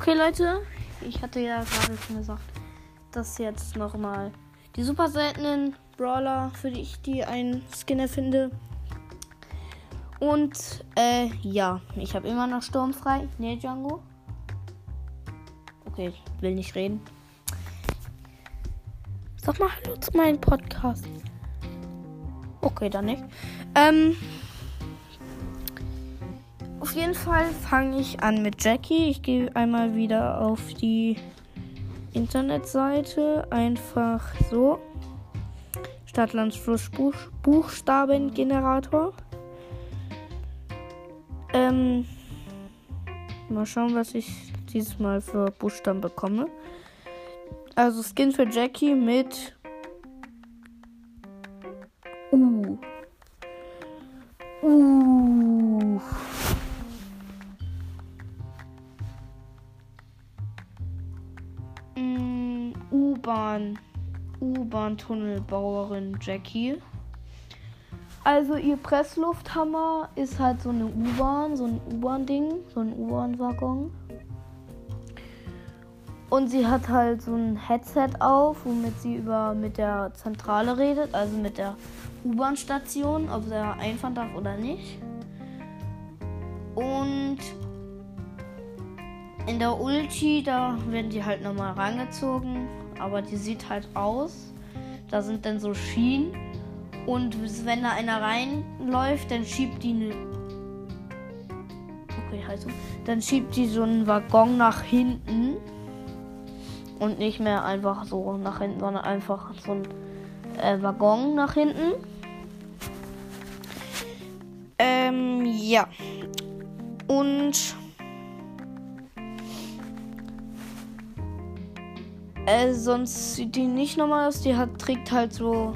Okay, Leute, ich hatte ja gerade schon gesagt, dass jetzt nochmal die super seltenen Brawler, für die ich die einen Skin erfinde. Und, äh, ja, ich habe immer noch sturmfrei. Ne, Django? Okay, ich will nicht reden. Sag mal Hallo zu meinem Podcast. Okay, dann nicht. Ähm, auf jeden Fall fange ich an mit Jackie. Ich gehe einmal wieder auf die Internetseite. Einfach so. Stadtlandsfluss Buch Buchstabengenerator. Ähm, mal schauen, was ich dieses Mal für Buchstaben bekomme. Also Skin für Jackie mit U. Uh. U-Bahn-Tunnelbauerin Jackie. Also ihr Presslufthammer ist halt so eine U-Bahn, so ein U-Bahn-Ding, so ein U-Bahn-Waggon. Und sie hat halt so ein Headset auf, womit sie über mit der Zentrale redet, also mit der U-Bahn-Station, ob sie da einfahren darf oder nicht. Und in der Ulti, da werden die halt nochmal rangezogen, aber die sieht halt aus. Da sind dann so Schienen. Und wenn da einer reinläuft, dann schiebt die eine. Okay, halt so. Dann schiebt die so einen Waggon nach hinten. Und nicht mehr einfach so nach hinten, sondern einfach so ein äh, Waggon nach hinten. Ähm, ja. Und äh, sonst sieht die nicht normal aus. Die hat, trägt halt so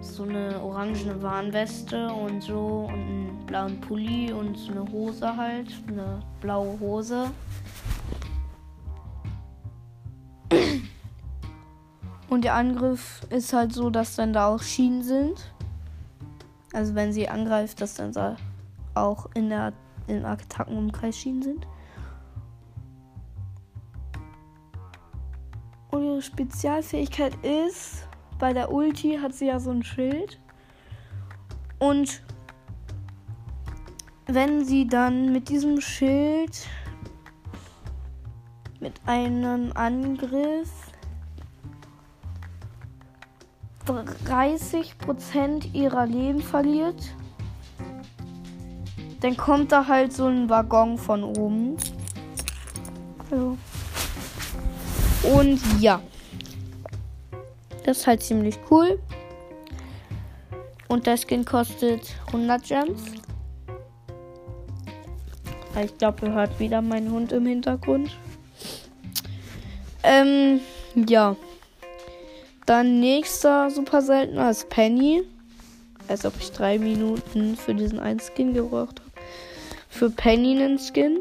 so eine orangene Warnweste und so und einen blauen Pulli und so eine Hose halt, eine blaue Hose. Und der Angriff ist halt so, dass dann da auch Schienen sind. Also wenn sie angreift, dass dann da auch in der im Attackenumkreis Schienen sind. Spezialfähigkeit ist, bei der Ulti hat sie ja so ein Schild. Und wenn sie dann mit diesem Schild mit einem Angriff 30% ihrer Leben verliert, dann kommt da halt so ein Waggon von oben. So. Und ja. Das ist halt ziemlich cool. Und der Skin kostet 100 Gems. Ich glaube, ihr hört wieder meinen Hund im Hintergrund. Ähm, ja. Dann nächster super seltener ist Penny. Als ob ich drei Minuten für diesen einen Skin gebraucht habe. Für Penny einen Skin.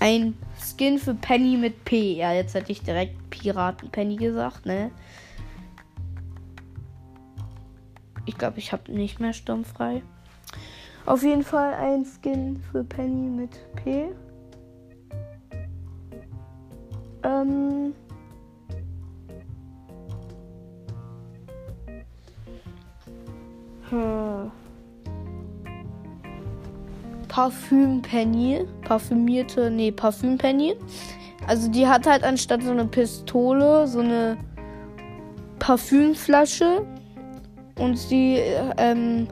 Ein Skin für Penny mit P. Ja, jetzt hätte ich direkt Piraten Penny gesagt, ne? Ich glaube, ich habe nicht mehr sturmfrei. Auf jeden Fall ein Skin für Penny mit P. Ähm. Hm. Parfüm Penny. Parfümierte, nee, Parfüm Penny. Also die hat halt anstatt so eine Pistole so eine Parfümflasche. Und sie ähm,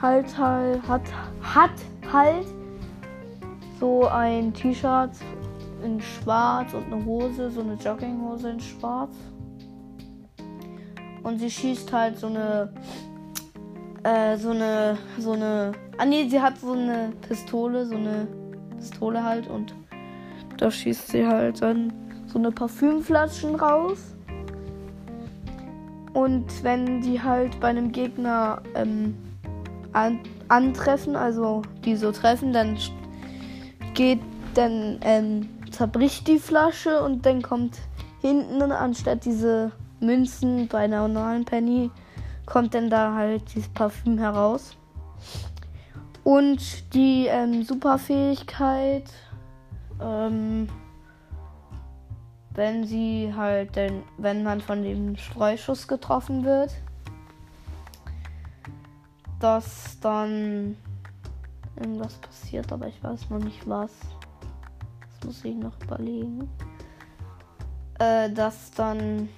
halt, halt hat, hat halt so ein T-Shirt in schwarz und eine Hose, so eine Jogginghose in schwarz. Und sie schießt halt so eine äh, so eine so eine ah nee, sie hat so eine Pistole, so eine Pistole halt und da schießt sie halt dann so eine Parfümflaschen raus. Und wenn die halt bei einem Gegner ähm, an, antreffen, also die so treffen, dann geht, dann ähm, zerbricht die Flasche und dann kommt hinten anstatt diese Münzen bei einer normalen Penny, kommt dann da halt dieses Parfüm heraus. Und die ähm, Superfähigkeit, ähm, wenn sie halt, denn, wenn man von dem Streuschuss getroffen wird, dass dann irgendwas passiert, aber ich weiß noch nicht was. Das muss ich noch überlegen. Äh, dass dann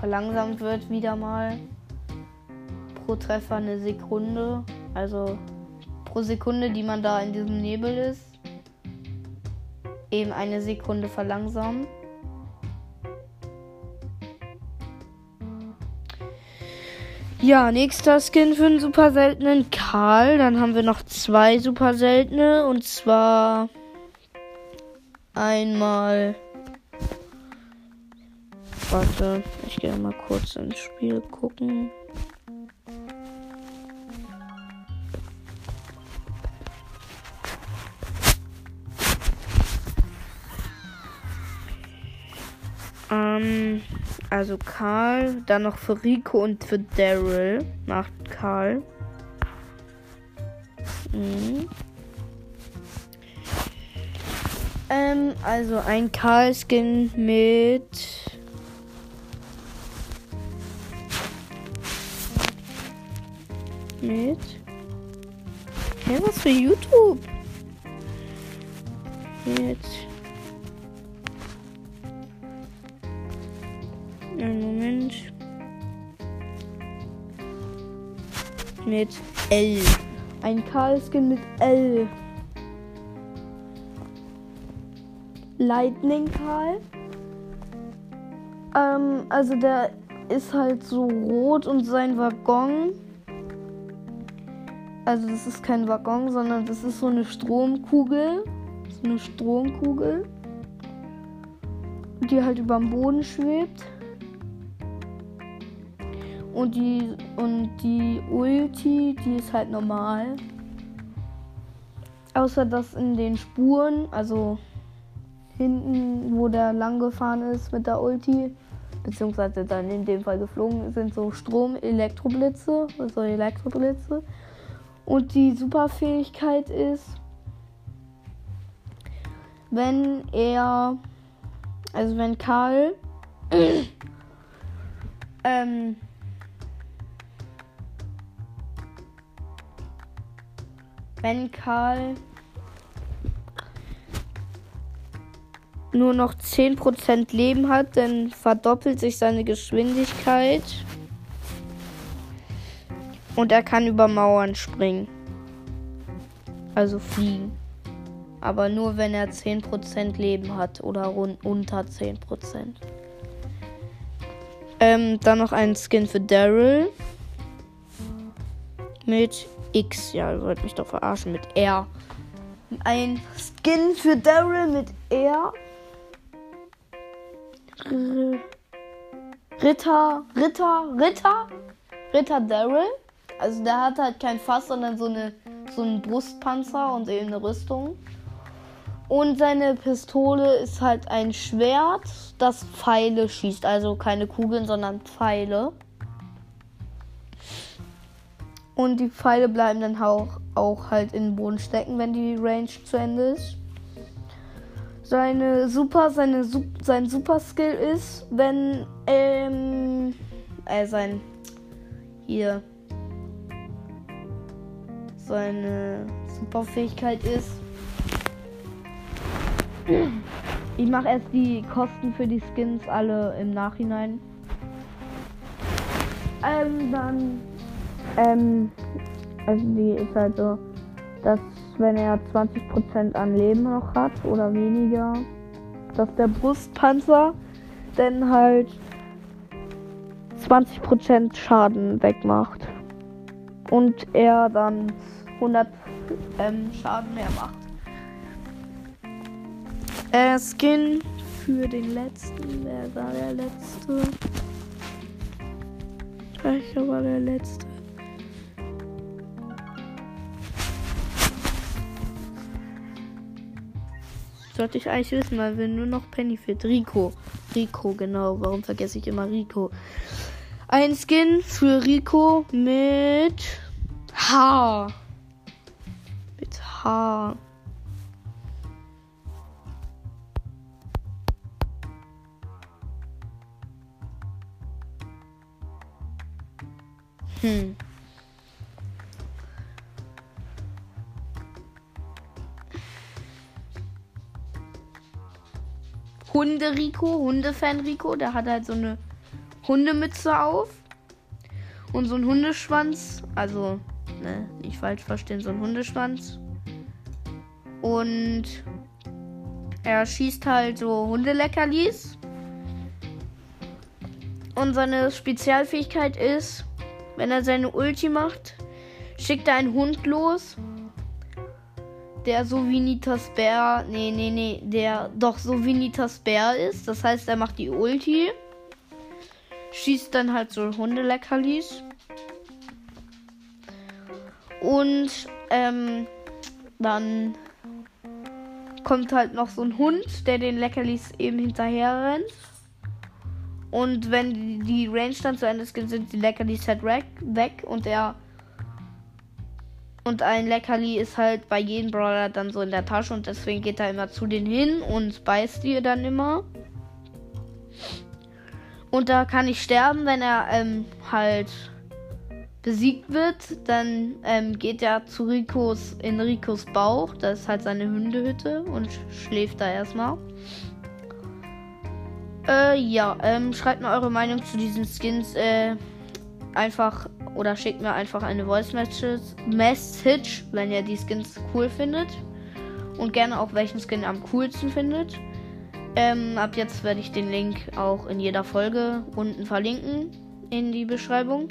verlangsamt wird wieder mal pro Treffer eine Sekunde. Also pro Sekunde, die man da in diesem Nebel ist, eben eine Sekunde verlangsamt. Ja, nächster Skin für einen super seltenen Karl. Dann haben wir noch zwei super seltene. Und zwar einmal Warte, ich gehe mal kurz ins Spiel gucken. Ähm, also Karl, dann noch für Rico und für Daryl macht Karl. Mhm. Ähm, also ein Karl-Skin mit mit. Hä, was für YouTube? Mit. Einen Moment. Mit L. Ein Karl-Skin mit L. Lightning Karl. Ähm, also der ist halt so rot und sein Waggon also das ist kein Waggon, sondern das ist so eine Stromkugel. So eine Stromkugel. Die halt über dem Boden schwebt. Und die, und die Ulti, die ist halt normal. Außer dass in den Spuren, also hinten, wo der lang gefahren ist mit der Ulti, beziehungsweise dann in dem Fall geflogen, sind so Strom-Elektroblitze, also Elektroblitze. Und die Superfähigkeit ist, wenn er, also wenn Karl, ähm, wenn Karl nur noch 10% Leben hat, dann verdoppelt sich seine Geschwindigkeit. Und er kann über Mauern springen. Also fliegen. Aber nur wenn er 10% Leben hat oder rund unter 10%. Ähm, dann noch ein Skin für Daryl. Mit X. Ja, ihr wollt mich doch verarschen. Mit R. Ein Skin für Daryl mit R. Ritter, Ritter, Ritter, Ritter Daryl. Also der hat halt kein Fass, sondern so, eine, so einen Brustpanzer und eben eine Rüstung. Und seine Pistole ist halt ein Schwert, das Pfeile schießt. Also keine Kugeln, sondern Pfeile. Und die Pfeile bleiben dann auch, auch halt in den Boden stecken, wenn die Range zu Ende ist. Seine Super, seine, sein Super Skill ist, wenn ähm, äh, sein hier seine Superfähigkeit ist. Ich mache erst die Kosten für die Skins alle im Nachhinein. Ähm, dann. Ähm, also die ist halt so, dass wenn er 20% an Leben noch hat oder weniger, dass der Brustpanzer dann halt 20% Schaden wegmacht. Und er dann 100 ähm, Schaden mehr macht. Äh, Skin für den letzten. Wer war der letzte? Welcher war der letzte? sollte ich eigentlich wissen, weil wir nur noch Penny fit. Rico. Rico, genau. Warum vergesse ich immer Rico? Ein Skin für Rico mit H. H. Hm. Hunde Rico, Hundefan Rico, der hat halt so eine Hundemütze auf und so ein Hundeschwanz, also ne, nicht falsch verstehen, so ein Hundeschwanz. Und er schießt halt so Hundeleckerlis. Und seine Spezialfähigkeit ist, wenn er seine Ulti macht, schickt er einen Hund los der so wie Nitas Bär, nee, nee, nee, der doch so wie Nitas Bär ist. Das heißt, er macht die Ulti, schießt dann halt so Hundeleckerlis. Und ähm, dann kommt halt noch so ein Hund, der den Leckerlis eben hinterher rennt. Und wenn die Range dann zu Ende ist, sind die Leckerlis halt weg und er und ein Leckerli ist halt bei jedem Brawler dann so in der Tasche und deswegen geht er immer zu denen hin und beißt die dann immer. Und da kann ich sterben, wenn er ähm, halt besiegt wird. Dann ähm, geht er zu Ricos in Ricos Bauch. Das ist halt seine Hundehütte und schläft da erstmal. Äh, ja, ähm, schreibt mir eure Meinung zu diesen Skins. Äh, einfach oder schickt mir einfach eine Voice Message, wenn ihr die Skins cool findet. Und gerne auch welchen Skin am coolsten findet. Ähm, ab jetzt werde ich den Link auch in jeder Folge unten verlinken in die Beschreibung.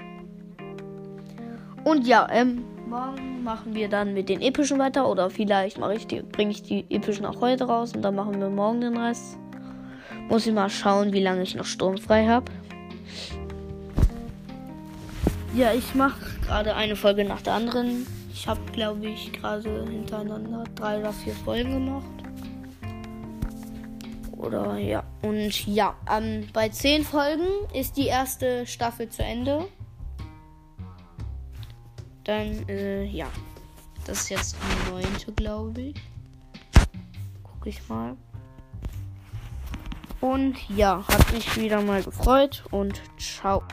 Und ja, ähm, morgen machen wir dann mit den epischen weiter oder vielleicht mache ich die, bringe ich die epischen auch heute raus und dann machen wir morgen den Rest. Muss ich mal schauen, wie lange ich noch sturmfrei habe. Ja, ich mache gerade eine Folge nach der anderen. Ich habe, glaube ich, gerade hintereinander drei oder vier Folgen gemacht. Oder ja. Und ja, ähm, bei zehn Folgen ist die erste Staffel zu Ende. Dann, äh, ja. Das ist jetzt die neunte, glaube ich. Guck ich mal. Und ja, hat mich wieder mal gefreut und ciao.